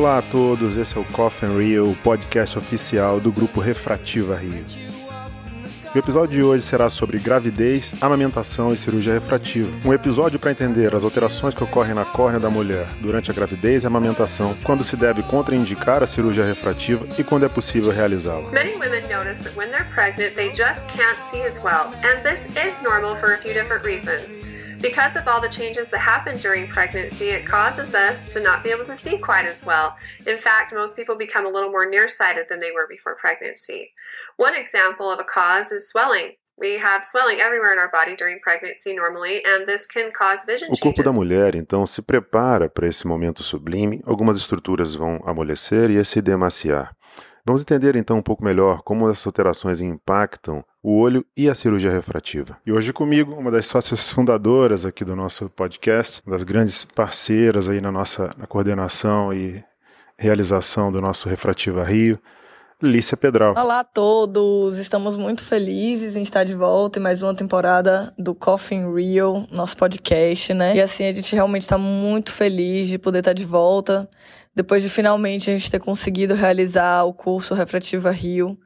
Olá a todos, esse é o Coffin Rio, o podcast oficial do grupo Refrativa Rio. O episódio de hoje será sobre gravidez, amamentação e cirurgia refrativa. Um episódio para entender as alterações que ocorrem na córnea da mulher durante a gravidez e amamentação, quando se deve contraindicar a cirurgia refrativa e quando é possível realizá-la. Many women notice that when they're pregnant, they just can't see as well, and this is normal for a few different reasons. Because of all the changes that happen during pregnancy, it causes us to not be able to see quite as well. In fact, most people become a little more nearsighted than they were before pregnancy. One example of a cause is swelling. We have swelling everywhere in our body during pregnancy normally, and this can cause vision O corpo da changes. mulher, então, se prepara para esse momento sublime, algumas estruturas vão amolecer e se demaciar. Vamos entender então um pouco melhor como essas alterações impactam o olho e a cirurgia refrativa. E hoje comigo, uma das sócias fundadoras aqui do nosso podcast, uma das grandes parceiras aí na nossa na coordenação e realização do nosso Refrativa Rio, Lícia Pedral. Olá a todos! Estamos muito felizes em estar de volta em mais uma temporada do Coffin Real, nosso podcast, né? E assim, a gente realmente está muito feliz de poder estar de volta, depois de finalmente a gente ter conseguido realizar o curso Refrativa Rio,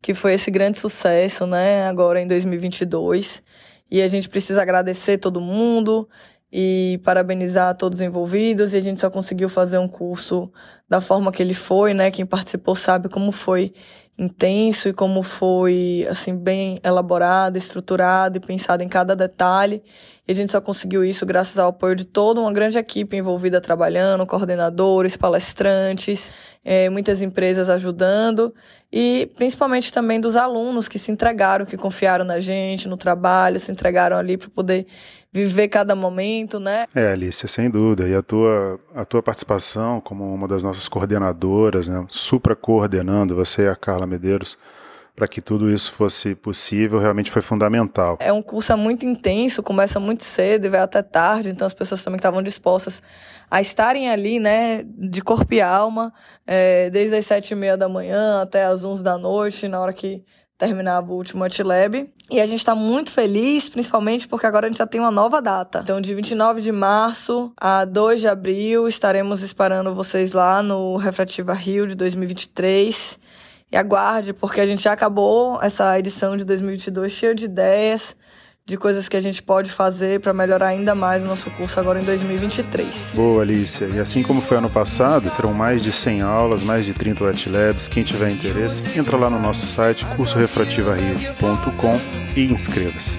que foi esse grande sucesso, né? Agora em 2022. E a gente precisa agradecer todo mundo e parabenizar todos os envolvidos. E a gente só conseguiu fazer um curso da forma que ele foi, né? Quem participou sabe como foi intenso e como foi assim bem elaborado, estruturado e pensado em cada detalhe. E a gente só conseguiu isso graças ao apoio de toda uma grande equipe envolvida trabalhando, coordenadores, palestrantes, eh, muitas empresas ajudando e principalmente também dos alunos que se entregaram, que confiaram na gente, no trabalho, se entregaram ali para poder viver cada momento, né? É, Alicia, sem dúvida. E a tua, a tua participação como uma das nossas coordenadoras, né, supra coordenando, você e a Carla Medeiros, para que tudo isso fosse possível, realmente foi fundamental. É um curso muito intenso, começa muito cedo e vai até tarde, então as pessoas também estavam dispostas a estarem ali, né, de corpo e alma, é, desde as sete e meia da manhã até as onze da noite, na hora que terminava o último Atlab. E a gente está muito feliz, principalmente porque agora a gente já tem uma nova data. Então, de 29 de março a 2 de abril, estaremos esperando vocês lá no Refrativa Rio de 2023. E aguarde, porque a gente já acabou essa edição de 2022 cheia de ideias, de coisas que a gente pode fazer para melhorar ainda mais o nosso curso agora em 2023. Boa, Alicia. E assim como foi ano passado, serão mais de 100 aulas, mais de 30 wet labs. Quem tiver interesse, entra lá no nosso site cursorefrativario.com e inscreva-se.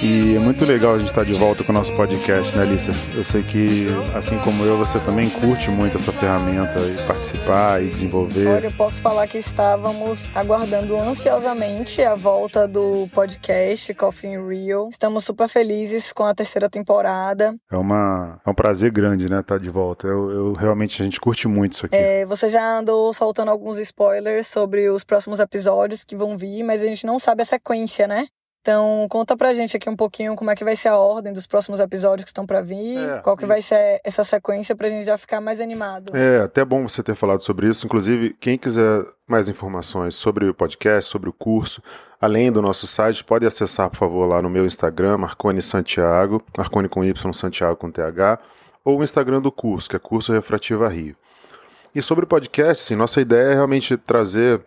E é muito legal a gente estar de volta com o nosso podcast, né, Alicia? Eu sei que, assim como eu, você também curte muito essa ferramenta e participar e desenvolver. Olha, eu posso falar que estávamos aguardando ansiosamente a volta do podcast Coffee in Real. Estamos super felizes com a terceira temporada. É, uma, é um prazer grande, né, estar de volta. Eu, eu realmente, a gente curte muito isso aqui. É, você já andou soltando alguns spoilers sobre os próximos episódios que vão vir, mas a gente não sabe a sequência, né? Então, conta pra gente aqui um pouquinho como é que vai ser a ordem dos próximos episódios que estão pra vir, É, qual que vai isso. ser essa sequência pra gente já ficar mais animado. É, até bom você ter falado sobre isso. Inclusive, quem quiser mais informações sobre o podcast, sobre o curso, além do nosso site, pode acessar, por favor, lá no meu Instagram, Marcone Santiago, Marcone com Y, Santiago com TH, ou o Instagram do curso, que é Curso Refrativa Rio. E sobre o podcast, sim, nossa ideia é realmente trazer,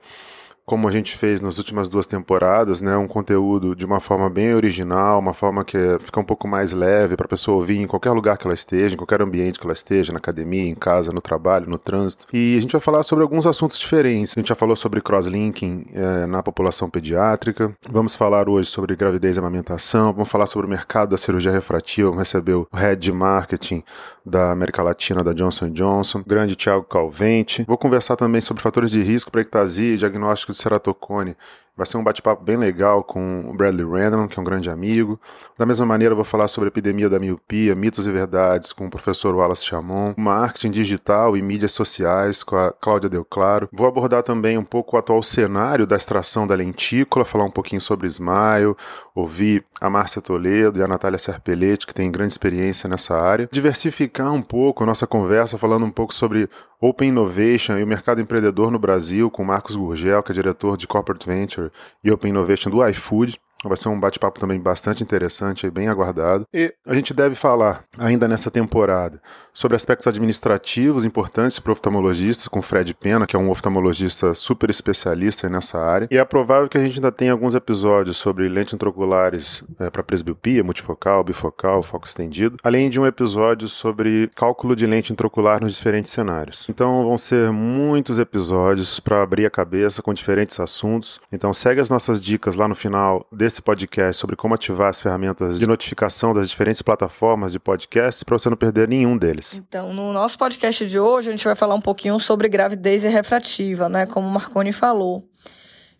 como a gente fez nas últimas duas temporadas, né, um conteúdo de uma forma bem original, uma forma que é- fica um pouco mais leve para a pessoa ouvir em qualquer lugar que ela esteja, em qualquer ambiente que ela esteja, na academia, em casa, no trabalho, no trânsito. E a gente vai falar sobre alguns assuntos diferentes. A gente já falou sobre crosslinking eh, na população pediátrica. Vamos falar hoje sobre gravidez e amamentação. Vamos falar sobre o mercado da cirurgia refrativa. Vamos receber o head de marketing da América Latina da Johnson Johnson, grande Thiago Calvente. Vou conversar também sobre fatores de risco para ectasia e diagnóstico de ceratocone. Vai ser um bate-papo bem legal com o Bradley Random, que é um grande amigo. Da mesma maneira, eu vou falar sobre a epidemia da miopia, mitos e verdades, com o professor Wallace Chamon, marketing digital e mídias sociais, com a Cláudia Del Claro. Vou abordar também um pouco o atual cenário da extração da lentícula, falar um pouquinho sobre Smile, ouvir a Márcia Toledo e a Natália Serpelletti, que tem grande experiência nessa área. Diversificar um pouco a nossa conversa, falando um pouco sobre Open Innovation e o mercado empreendedor no Brasil, com Marcos Gurgel, que é diretor de Corporate Venture Open Innovation do iFood. Vai ser um bate-papo também bastante interessante e bem aguardado. E a gente deve falar, ainda nessa temporada, sobre aspectos administrativos importantes para oftalmologistas, com Fred Pena, que é um oftalmologista super especialista nessa área. E é provável que a gente ainda tenha alguns episódios sobre lentes intraoculares é, para presbiopia, multifocal, bifocal, foco estendido, além de um episódio sobre cálculo de lente intraocular nos diferentes cenários. Então vão ser muitos episódios para abrir a cabeça com diferentes assuntos. Então segue as nossas dicas lá no final desse podcast sobre como ativar as ferramentas de notificação das diferentes plataformas de podcast para você não perder nenhum deles. Então, no nosso podcast de hoje, a gente vai falar um pouquinho sobre gravidez refrativa, né? Como o Marconi falou.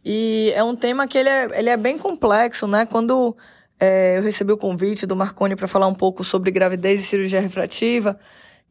E é um tema que ele é, ele é bem complexo, né? Quando é, eu recebi o convite do Marconi para falar um pouco sobre gravidez e cirurgia refrativa,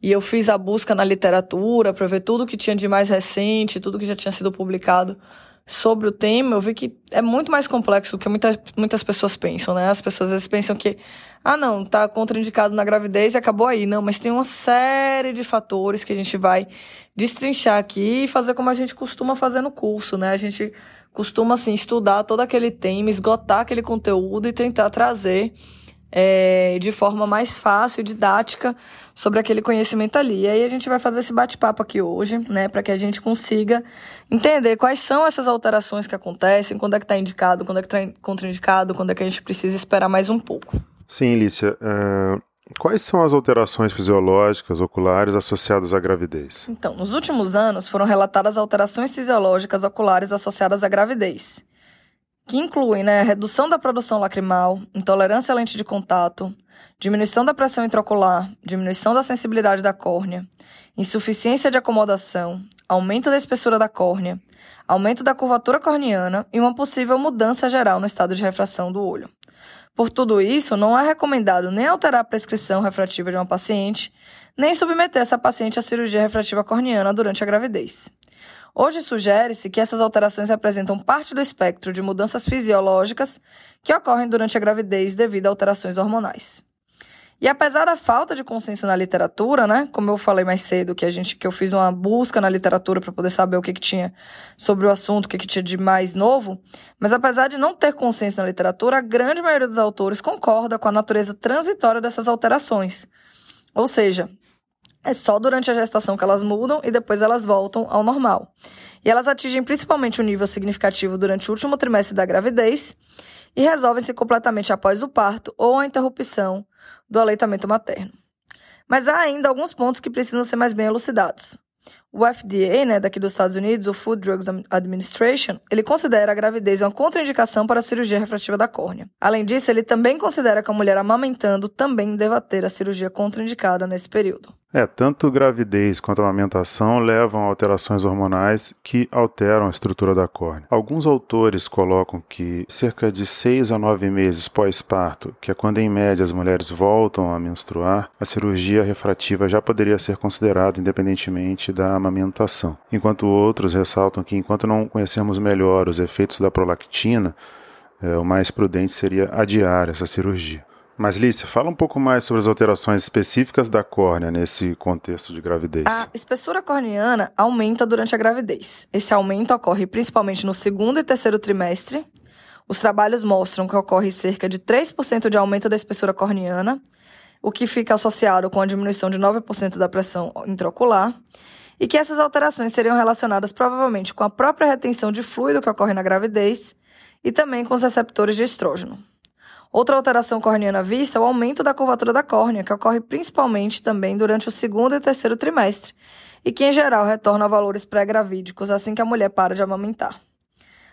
e eu fiz a busca na literatura para ver tudo que tinha de mais recente, tudo que já tinha sido publicado sobre o tema, eu vi que é muito mais complexo do que muitas, muitas pessoas pensam, né? As pessoas às vezes pensam que, ah, não, tá contraindicado na gravidez e acabou aí. Não, mas tem uma série de fatores que a gente vai destrinchar aqui e fazer como a gente costuma fazer no curso, né? A gente costuma, assim, estudar todo aquele tema, esgotar aquele conteúdo e tentar trazer é, de forma mais fácil e didática sobre aquele conhecimento ali. E aí a gente vai fazer esse bate-papo aqui hoje, né, para que a gente consiga entender quais são essas alterações que acontecem, quando é que está indicado, quando é que está contraindicado, quando é que a gente precisa esperar mais um pouco. Sim, Lícia. Uh, quais são as alterações fisiológicas oculares associadas à gravidez? Então, nos últimos anos foram relatadas alterações fisiológicas oculares associadas à gravidez que incluem né, redução da produção lacrimal, intolerância à lente de contato, diminuição da pressão intraocular, diminuição da sensibilidade da córnea, insuficiência de acomodação, aumento da espessura da córnea, aumento da curvatura corneana e uma possível mudança geral no estado de refração do olho. Por tudo isso, não é recomendado nem alterar a prescrição refrativa de uma paciente, nem submeter essa paciente à cirurgia refrativa corneana durante a gravidez. Hoje sugere-se que essas alterações representam parte do espectro de mudanças fisiológicas que ocorrem durante a gravidez devido a alterações hormonais. E apesar da falta de consenso na literatura, né, como eu falei mais cedo, que a gente que eu fiz uma busca na literatura para poder saber o que, que tinha sobre o assunto, o que, que tinha de mais novo, mas apesar de não ter consenso na literatura, a grande maioria dos autores concorda com a natureza transitória dessas alterações. Ou seja, é só durante a gestação que elas mudam e depois elas voltam ao normal. E elas atingem principalmente um nível significativo durante o último trimestre da gravidez e resolvem-se completamente após o parto ou a interrupção do aleitamento materno. Mas há ainda alguns pontos que precisam ser mais bem elucidados. O FDA, né, daqui dos Estados Unidos, o Food Drugs Administration, ele considera a gravidez uma contraindicação para a cirurgia refrativa da córnea. Além disso, ele também considera que a mulher amamentando também deva ter a cirurgia contraindicada nesse período. É, tanto gravidez quanto amamentação levam a alterações hormonais que alteram a estrutura da córnea. Alguns autores colocam que cerca de 6 a 9 meses pós-parto, que é quando em média as mulheres voltam a menstruar, a cirurgia refrativa já poderia ser considerada independentemente da amamentação. Enquanto outros ressaltam que enquanto não conhecemos melhor os efeitos da prolactina, é, o mais prudente seria adiar essa cirurgia. Mas, Lícia, fala um pouco mais sobre as alterações específicas da córnea nesse contexto de gravidez. A espessura corneana aumenta durante a gravidez. Esse aumento ocorre principalmente no segundo e terceiro trimestre. Os trabalhos mostram que ocorre cerca de 3% de aumento da espessura corneana, o que fica associado com a diminuição de 9% da pressão intraocular, e que essas alterações seriam relacionadas provavelmente com a própria retenção de fluido que ocorre na gravidez e também com os receptores de estrógeno. Outra alteração corneana vista é o aumento da curvatura da córnea, que ocorre principalmente também durante o segundo e terceiro trimestre, e que em geral retorna a valores pré-gravídicos assim que a mulher para de amamentar.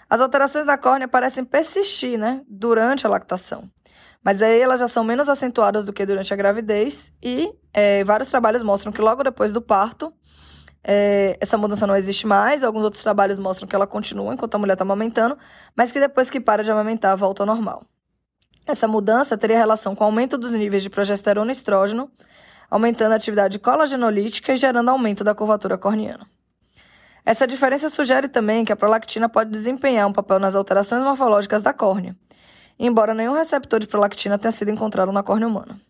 As alterações da córnea parecem persistir né, durante a lactação, mas aí elas já são menos acentuadas do que durante a gravidez, e é, vários trabalhos mostram que logo depois do parto, é, essa mudança não existe mais. Alguns outros trabalhos mostram que ela continua enquanto a mulher está amamentando, mas que depois que para de amamentar, volta ao normal. Essa mudança teria relação com o aumento dos níveis de progesterona e estrógeno, aumentando a atividade colagenolítica e gerando aumento da curvatura corneana. Essa diferença sugere também que a prolactina pode desempenhar um papel nas alterações morfológicas da córnea, embora nenhum receptor de prolactina tenha sido encontrado na córnea humana.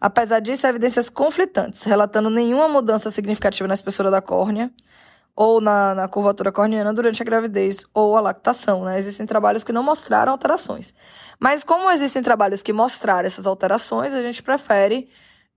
Apesar disso, há evidências conflitantes, relatando nenhuma mudança significativa na espessura da córnea ou na, na curvatura corneana durante a gravidez ou a lactação. Né? Existem trabalhos que não mostraram alterações. Mas como existem trabalhos que mostraram essas alterações, a gente prefere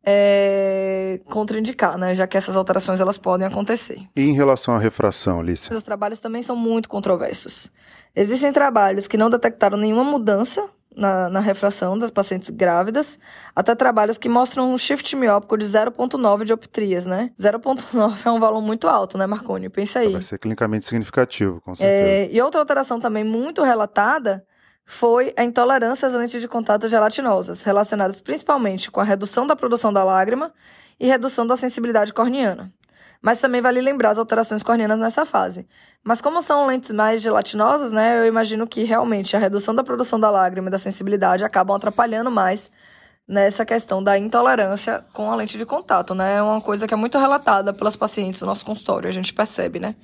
é, contraindicar, né? Já que essas alterações elas podem acontecer. E em relação à refração, Lícia? Os trabalhos também são muito controversos. Existem trabalhos que não detectaram nenhuma mudança na, na, refração das pacientes grávidas, até trabalhos que mostram um shift miópico de 0,9 dioptrias, né? 0,9 é um valor muito alto, né, Marconi? Pensa aí. Vai ser clinicamente significativo, com certeza. É, e outra alteração também muito relatada foi a intolerância às lentes de contato gelatinosas, relacionadas principalmente com a redução da produção da lágrima e redução da sensibilidade corneana. Mas também vale lembrar as alterações corneanas nessa fase. Mas como são lentes mais gelatinosas, né, eu imagino que realmente a redução da produção da lágrima e da sensibilidade acabam atrapalhando mais nessa questão da intolerância com a lente de contato, né? É uma coisa que é muito relatada pelas pacientes no nosso consultório, a gente percebe, né?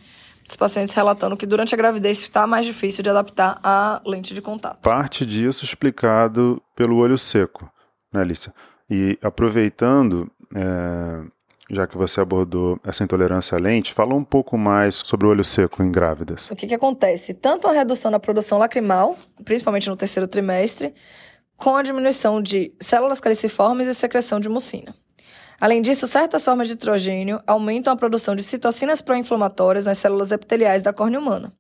Os pacientes relatando que durante a gravidez está mais difícil de adaptar a lente de contato. Parte disso explicado pelo olho seco, né, Alicia? E aproveitando, é, já que você abordou essa intolerância à lente, fala um pouco mais sobre o olho seco em grávidas. O que, que acontece? Tanto a redução na produção lacrimal, principalmente no terceiro trimestre, com a diminuição de células caliciformes e secreção de mucina. Além disso, certas formas de nitrogênio aumentam a produção de citocinas pró-inflamatórias nas células epiteliais da córnea humana.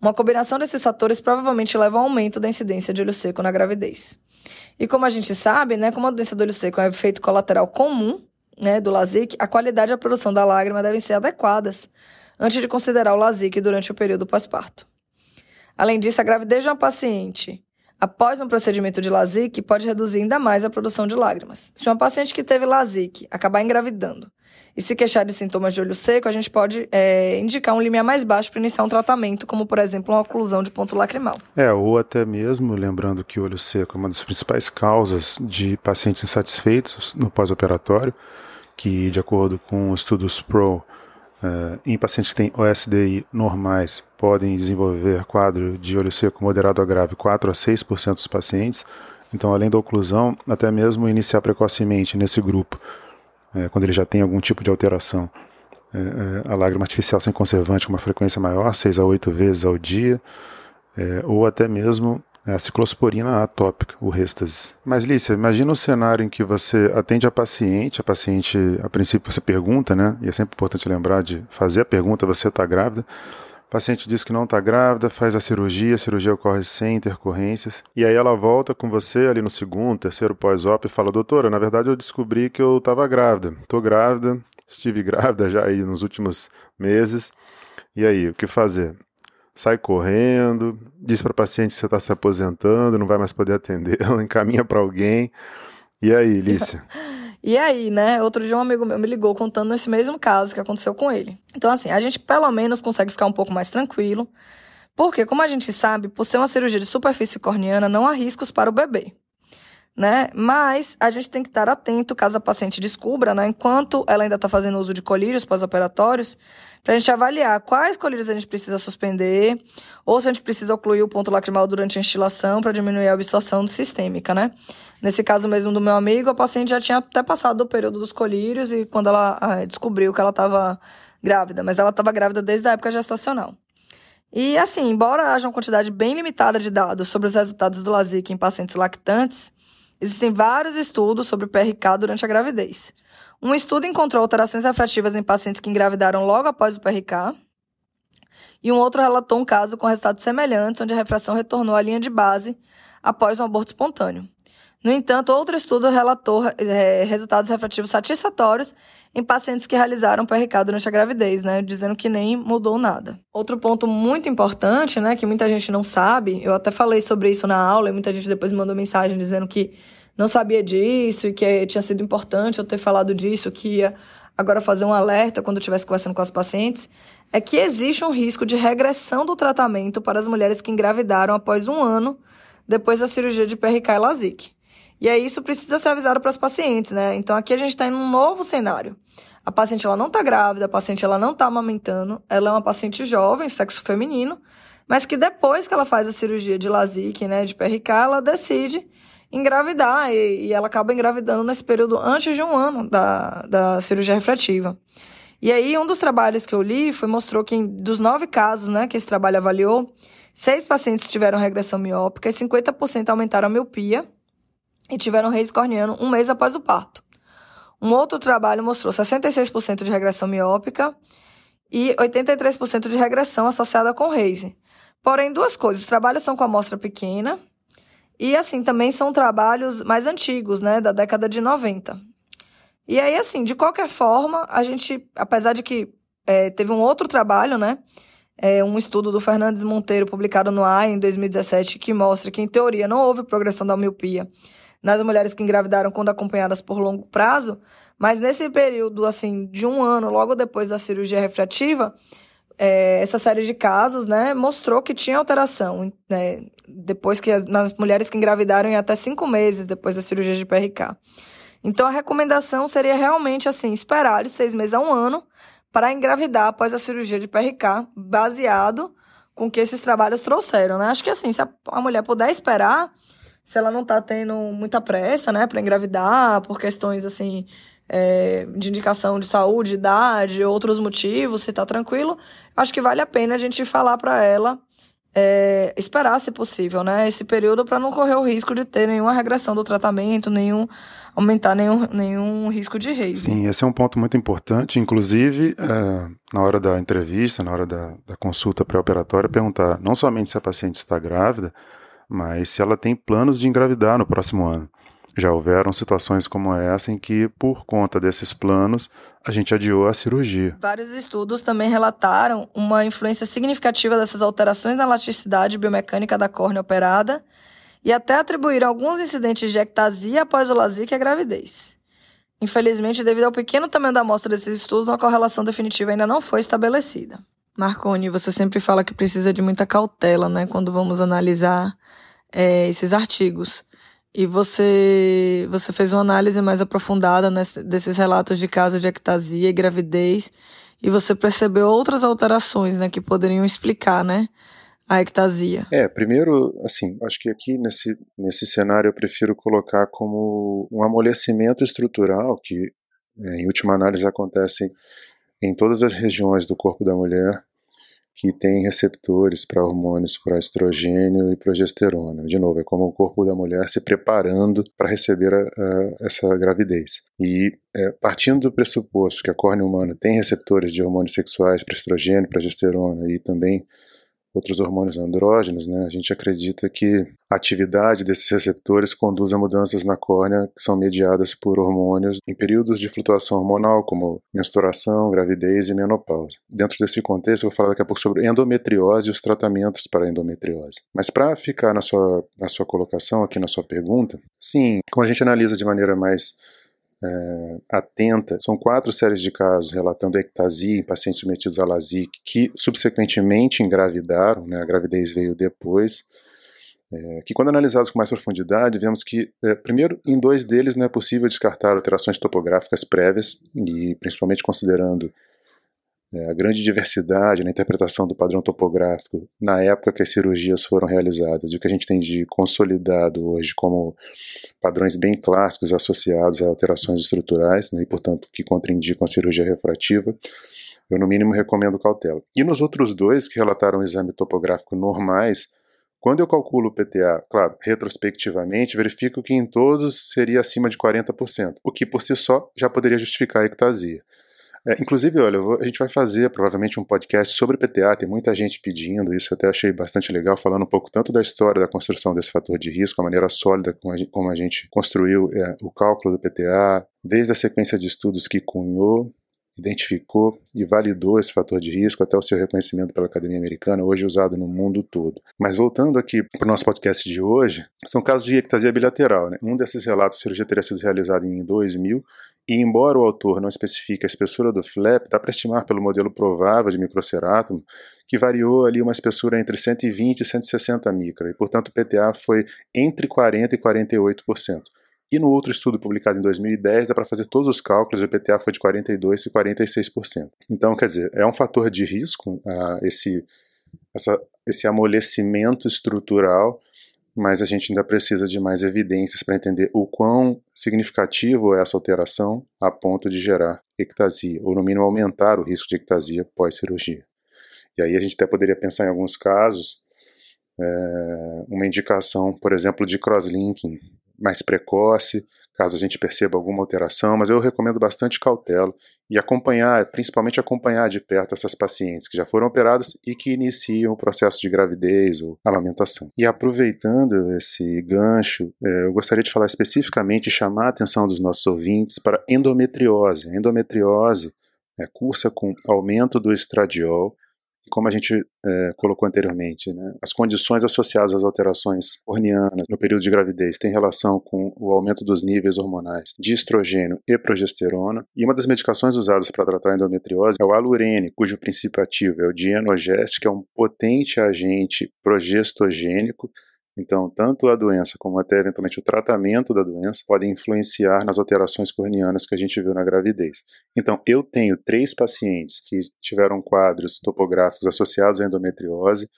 Uma combinação desses fatores provavelmente leva ao aumento da incidência de olho seco na gravidez. E como a gente sabe, né, como a doença do olho seco é um efeito colateral comum né, do LASIK, a qualidade e a produção da lágrima devem ser adequadas antes de considerar o LASIK durante o período pós-parto. Além disso, a gravidez de uma paciente após um procedimento de LASIK, pode reduzir ainda mais a produção de lágrimas. Se uma paciente que teve LASIK acabar engravidando e se queixar de sintomas de olho seco, a gente pode é, indicar um limiar mais baixo para iniciar um tratamento, como por exemplo uma oclusão de ponto lacrimal. É, ou até mesmo, lembrando que o olho seco é uma das principais causas de pacientes insatisfeitos no pós-operatório, que de acordo com estudos PRO, Uh, em pacientes que têm OSDI normais, podem desenvolver quadro de olho seco moderado a grave 4 a 6% dos pacientes. Então, além da oclusão, até mesmo iniciar precocemente nesse grupo, é, quando ele já tem algum tipo de alteração. É, a lágrima artificial sem conservante com uma frequência maior, 6 a 8 vezes ao dia, ou até mesmo a ciclosporina atópica, o Restasis. Mas, Lícia, imagina o cenário em que você atende a paciente, a paciente, a princípio você pergunta, né? E é sempre importante lembrar de fazer a pergunta, você está grávida? O paciente diz que não está grávida, faz a cirurgia, a cirurgia ocorre sem intercorrências. E aí ela volta com você ali no segundo, terceiro pós-op e fala: Doutora, na verdade eu descobri que eu estava grávida. Estou grávida, estive grávida já aí nos últimos meses. E aí, o que fazer? Sai correndo, diz para o paciente que você está se aposentando, não vai mais poder atender, ela encaminha para alguém. E aí, Lícia? e aí, né? Outro dia um amigo meu me ligou contando esse mesmo caso que aconteceu com ele. Então, assim, a gente pelo menos consegue ficar um pouco mais tranquilo, porque, como a gente sabe, por ser uma cirurgia de superfície corneana, não há riscos para o bebê. Né? Mas a gente tem que estar atento caso a paciente descubra, né, enquanto ela ainda está fazendo uso de colírios pós-operatórios, para a gente avaliar quais colírios a gente precisa suspender, ou se a gente precisa ocluir o ponto lacrimal durante a instilação para diminuir a absorção sistêmica, né? Nesse caso mesmo do meu amigo, a paciente já tinha até passado do período dos colírios e quando ela ah, descobriu que ela estava grávida, mas ela estava grávida desde a época gestacional. E assim, embora haja uma quantidade bem limitada de dados sobre os resultados do LASIK em pacientes lactantes, existem vários estudos sobre o PRK durante a gravidez. Um estudo encontrou alterações refrativas em pacientes que engravidaram logo após o PRK, e um outro relatou um caso com resultados semelhantes, onde a refração retornou à linha de base após um aborto espontâneo. No entanto, outro estudo relatou é, resultados refrativos satisfatórios em pacientes que realizaram PRK durante a gravidez, né, dizendo que nem mudou nada. Outro ponto muito importante, né, que muita gente não sabe, eu até falei sobre isso na aula e muita gente depois mandou mensagem dizendo que não sabia disso e que tinha sido importante eu ter falado disso, que ia agora fazer um alerta quando eu estivesse conversando com as pacientes, é que existe um risco de regressão do tratamento para as mulheres que engravidaram após um ano depois da cirurgia de PRK e LASIK. E aí isso precisa ser avisado para as pacientes, né? Então aqui a gente está em um novo cenário. A paciente ela não está grávida, a paciente ela não está amamentando, ela é uma paciente jovem, sexo feminino, mas que depois que ela faz a cirurgia de LASIK, né, de PRK, ela decide engravidar e, e, ela acaba engravidando nesse período antes de um ano da, da cirurgia refrativa. E aí, um dos trabalhos que eu li foi mostrou que dos nove casos né, que esse trabalho avaliou, seis pacientes tiveram regressão miópica e 50% aumentaram a miopia e tiveram reis corneano um mês após o parto. Um outro trabalho mostrou 66% de regressão miópica e 83% de regressão associada com Reise. Porém, duas coisas. Os trabalhos são com amostra pequena e, assim, também são trabalhos mais antigos, né, da década de 90. E aí, assim, de qualquer forma, a gente, apesar de que é, teve um outro trabalho, né, é, um estudo do Fernandes Monteiro publicado no AI em 2017 que mostra que, em teoria, não houve progressão da miopia nas mulheres que engravidaram quando acompanhadas por longo prazo, mas nesse período, assim, de um ano, logo depois da cirurgia refrativa, é, essa série de casos, né, mostrou que tinha alteração, né, depois que as, nas mulheres que engravidaram em até cinco meses depois da cirurgia de PRK. Então, a recomendação seria realmente, assim, esperar de seis meses a um ano para engravidar após a cirurgia de PRK, baseado com que esses trabalhos trouxeram, né? Acho que, assim, se a, a mulher puder esperar, se ela não tá tendo muita pressa, né, para engravidar, por questões, assim, é, de indicação de saúde, idade, outros motivos, se tá tranquilo, acho que vale a pena a gente falar para ela é, esperar, se possível, né, esse período para não correr o risco de ter nenhuma regressão do tratamento, nenhum aumentar nenhum, nenhum risco de reis. Sim, esse é um ponto muito importante, inclusive é, na hora da entrevista, na hora da, da consulta pré-operatória, perguntar não somente se a paciente está grávida, mas se ela tem planos de engravidar no próximo ano. Já houveram situações como essa em que, por conta desses planos, a gente adiou a cirurgia. Vários estudos também relataram uma influência significativa dessas alterações na elasticidade biomecânica da córnea operada e até atribuíram alguns incidentes de ectasia após o LASIK à gravidez. Infelizmente, devido ao pequeno tamanho da amostra desses estudos, uma correlação definitiva ainda não foi estabelecida. Marconi, você sempre fala que precisa de muita cautela, né, quando vamos analisar é, esses artigos. E você, você fez uma análise mais aprofundada nesse, desses relatos de casos de ectasia e gravidez, e você percebeu outras alterações, né, que poderiam explicar, né, a ectasia. É, primeiro, assim, acho que aqui nesse, nesse cenário eu prefiro colocar como um amolecimento estrutural que, é, em última análise, acontece em todas as regiões do corpo da mulher que tem receptores para hormônios para estrogênio e progesterona. De novo, é como o corpo da mulher se preparando para receber a, a, essa gravidez. E é, partindo do pressuposto que a córnea humana tem receptores de hormônios sexuais para estrogênio, progesterona e também outros hormônios andrógenos, né, a gente acredita que a atividade desses receptores conduz a mudanças na córnea que são mediadas por hormônios em períodos de flutuação hormonal, como menstruação, gravidez e menopausa. Dentro desse contexto, eu vou falar daqui a pouco sobre endometriose e os tratamentos para endometriose. Mas para ficar na sua, na sua colocação, aqui na sua pergunta, sim, como a gente analisa de maneira mais é, atenta. São quatro séries de casos relatando ectasia em pacientes submetidos a LASIK que subsequentemente engravidaram, né, a gravidez veio depois. É, que quando analisados com mais profundidade, vemos que, é, primeiro, em dois deles não é possível descartar alterações topográficas prévias, e principalmente considerando a grande diversidade na interpretação do padrão topográfico na época que as cirurgias foram realizadas e o que a gente tem de consolidado hoje como padrões bem clássicos associados a alterações estruturais né, e, portanto, que contraindicam a cirurgia refrativa, eu no mínimo recomendo cautela. E nos outros dois que relataram exame topográfico normais, quando eu calculo o PTA, claro, retrospectivamente, verifico que em todos seria acima de 40%, o que por si só já poderia justificar a ectasia. É, inclusive, olha, vou, a gente vai fazer provavelmente um podcast sobre PTA, tem muita gente pedindo isso, eu até achei bastante legal, falando um pouco tanto da história da construção desse fator de risco, a maneira sólida como a gente, como a gente construiu é, o cálculo do PTA, desde a sequência de estudos que cunhou, identificou e validou esse fator de risco até o seu reconhecimento pela Academia Americana, hoje usado no mundo todo. Mas voltando aqui para o nosso podcast de hoje, são casos de ectasia bilateral. Né? Um desses relatos, a cirurgia teria sido realizada em 2000 e embora o autor não especifique a espessura do flap, dá para estimar pelo modelo provável de microcerátomo que variou ali uma espessura entre 120 e 160 micra, e portanto o PTA foi entre 40 e 48%. E no outro estudo publicado em 2010, dá para fazer todos os cálculos e o PTA foi de 42% e 46%. Então, quer dizer, é um fator de risco uh, esse, essa, esse amolecimento estrutural mas a gente ainda precisa de mais evidências para entender o quão significativo é essa alteração a ponto de gerar ectasia, ou no mínimo aumentar o risco de ectasia pós-cirurgia. E aí a gente até poderia pensar em alguns casos é, uma indicação, por exemplo, de crosslinking mais precoce, caso a gente perceba alguma alteração, mas eu recomendo bastante cautela e acompanhar, principalmente acompanhar de perto essas pacientes que já foram operadas e que iniciam o processo de gravidez ou amamentação. E aproveitando esse gancho, é, eu gostaria de falar especificamente e chamar a atenção dos nossos ouvintes para endometriose. A endometriose é, cursa com aumento do estradiol como a gente é, colocou anteriormente, né, as condições associadas às alterações hornianas no período de gravidez têm relação com o aumento dos níveis hormonais de estrogênio e progesterona. E uma das medicações usadas para tratar a endometriose é o alurene, cujo princípio ativo é o dienogest, que é um potente agente progestogênico então, tanto a doença como até eventualmente o tratamento da doença podem influenciar nas alterações corneanas que a gente viu na gravidez. Então, eu tenho três pacientes que tiveram quadros topográficos associados à endometriose,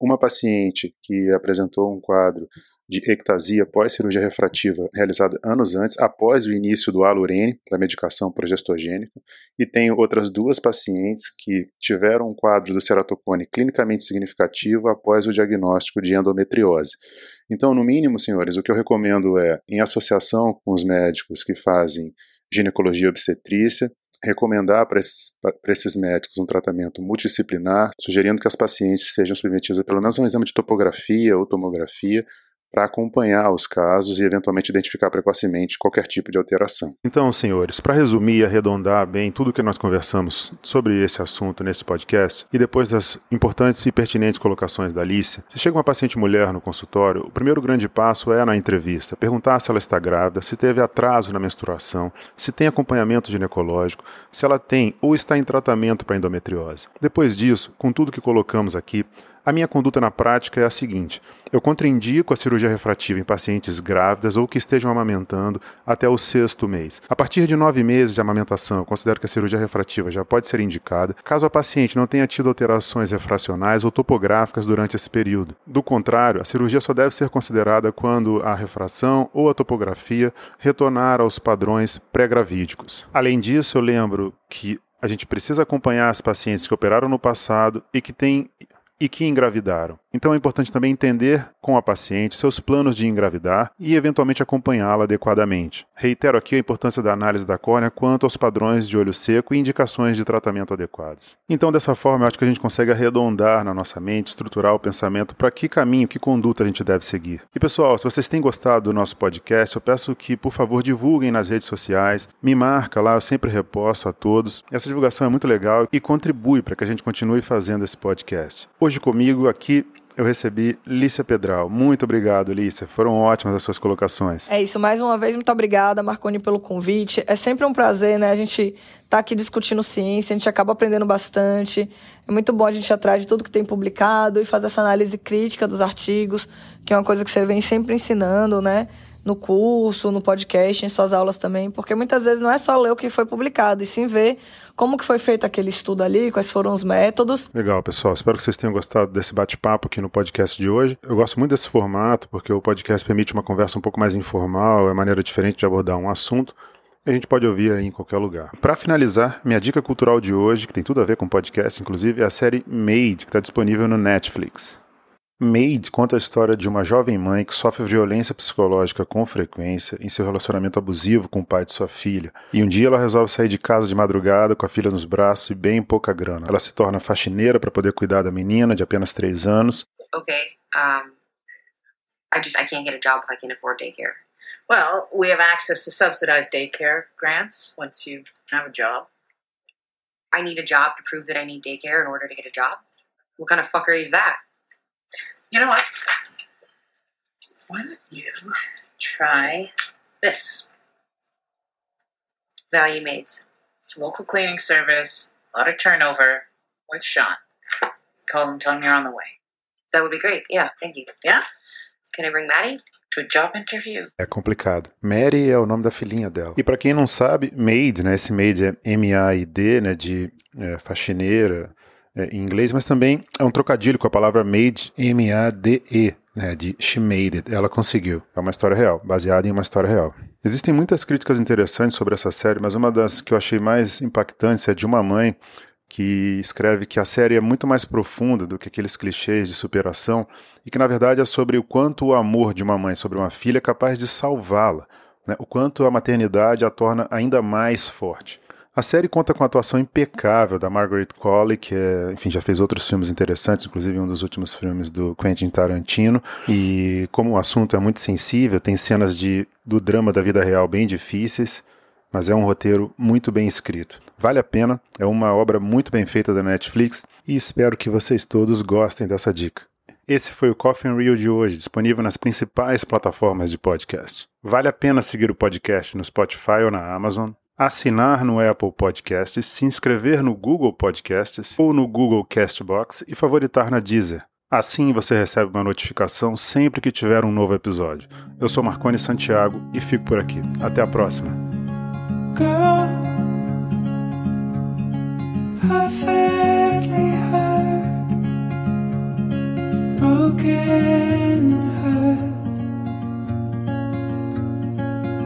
uma paciente que apresentou um quadro de ectasia pós-cirurgia refrativa realizada anos antes, após o início do alurene, da medicação progestogênica, e tenho outras duas pacientes que tiveram um quadro do ceratocone clinicamente significativo após o diagnóstico de endometriose. Então, no mínimo, senhores, o que eu recomendo é, em associação com os médicos que fazem ginecologia obstetrícia, recomendar para esses, esses, médicos um tratamento multidisciplinar, sugerindo que as pacientes sejam submetidas a pelo menos um exame de topografia ou tomografia, para acompanhar os casos e eventualmente identificar precocemente qualquer tipo de alteração. Então, senhores, para resumir e arredondar bem tudo que nós conversamos sobre esse assunto nesse podcast, e depois das importantes e pertinentes colocações da Alice, se chega uma paciente mulher no consultório, o primeiro grande passo é na entrevista, perguntar se ela está grávida, se teve atraso na menstruação, se tem acompanhamento ginecológico, se ela tem ou está em tratamento para endometriose. Depois disso, com tudo que colocamos aqui, a minha conduta na prática é a seguinte: eu contraindico a cirurgia refrativa em pacientes grávidas ou que estejam amamentando até o sexto mês. A partir de nove meses de amamentação, eu considero que a cirurgia refrativa já pode ser indicada, caso a paciente não tenha tido alterações refracionais ou topográficas durante esse período. Do contrário, a cirurgia só deve ser considerada quando a refração ou a topografia retornar aos padrões pré-gravídicos. Além disso, eu lembro que a gente precisa acompanhar as pacientes que operaram no passado e que têm e que engravidaram. Então é importante também entender com a paciente seus planos de engravidar e eventualmente acompanhá-la adequadamente. Reitero aqui a importância da análise da córnea quanto aos padrões de olho seco e indicações de tratamento adequadas. Então, dessa forma, eu acho que a gente consegue arredondar na nossa mente, estruturar o pensamento para que caminho, que conduta a gente deve seguir. E pessoal, se vocês têm gostado do nosso podcast, eu peço que, por favor, divulguem nas redes sociais, me marca lá, eu sempre reposto a todos. Essa divulgação é muito legal e contribui para que a gente continue fazendo esse podcast. Hoje comigo aqui eu recebi Lícia Pedral. Muito obrigado, Lícia. Foram ótimas as suas colocações. É isso. Mais uma vez, muito obrigada, Marconi, pelo convite. É sempre um prazer, né? A gente tá aqui discutindo ciência, a gente acaba aprendendo bastante. É muito bom a gente ir atrás de tudo que tem publicado e fazer essa análise crítica dos artigos, que é uma coisa que você vem sempre ensinando, né? No curso, no podcast, em suas aulas também, porque muitas vezes não é só ler o que foi publicado, e sim ver como que foi feito aquele estudo ali, quais foram os métodos. Legal, pessoal. Espero que vocês tenham gostado desse bate-papo aqui no podcast de hoje. Eu gosto muito desse formato, porque o podcast permite uma conversa um pouco mais informal, é maneira diferente de abordar um assunto. A gente pode ouvir aí em qualquer lugar. Para finalizar, minha dica cultural de hoje, que tem tudo a ver com podcast, inclusive, é a série Made, que está disponível no Netflix. Made conta a história de uma jovem mãe que sofre violência psicológica com frequência em seu relacionamento abusivo com o pai de sua filha. E um dia ela resolve sair de casa de madrugada com a filha nos braços e bem pouca grana. Ela se torna faxineira para poder cuidar da menina de apenas três anos. Okay, um, I just I can't get a job if I can't afford daycare. Well, we have access to subsidized daycare grants once you have a job. I need a job to prove that I need daycare in order to get a job. What kind of fuckery is that? You know what? Why don't you try this? Value Maids. It's a local cleaning service, a lot of turnover with Sean. Call them, tell them you're on the way. That would be great. Yeah, thank you. Yeah? Can I bring Maddie? To a job interview. É complicado. Mary é o nome da filhinha dela. E para quem não sabe, maid, né? Esse maid é M-A-I-D, né? De é, faxineira, é, em inglês, mas também é um trocadilho com a palavra made, M-A-D-E. né, de She Made It, ela conseguiu. É uma história real, baseada em uma história real. Existem muitas críticas interessantes sobre essa série, mas uma das que eu achei mais impactantes é de uma mãe que escreve que a série é muito mais profunda do que aqueles clichês de superação e que, na verdade, é sobre o quanto o amor de uma mãe sobre uma filha é capaz de salvá-la, né? o quanto a maternidade a torna ainda mais forte. A série conta com a atuação impecável da Margaret Qualley, que é, enfim, já fez outros filmes interessantes, inclusive um dos últimos filmes do Quentin Tarantino. E como o assunto é muito sensível, tem cenas de, do drama da vida real bem difíceis, mas é um roteiro muito bem escrito. Vale a pena, é uma obra muito bem feita da Netflix e espero que vocês todos gostem dessa dica. Esse foi o Coffin Reel de hoje, disponível nas principais plataformas de podcast. Vale a pena seguir o podcast no Spotify ou na Amazon assinar no Apple Podcasts, se inscrever no Google Podcasts ou no Google Castbox e favoritar na Deezer. Assim você recebe uma notificação sempre que tiver um novo episódio. Eu sou Marcone Santiago e fico por aqui. Até a próxima. Girl,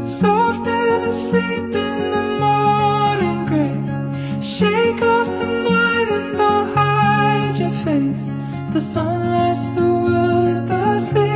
soft and asleep in the morning gray. Shake off the night and don't hide your face. The sun lights the world with the single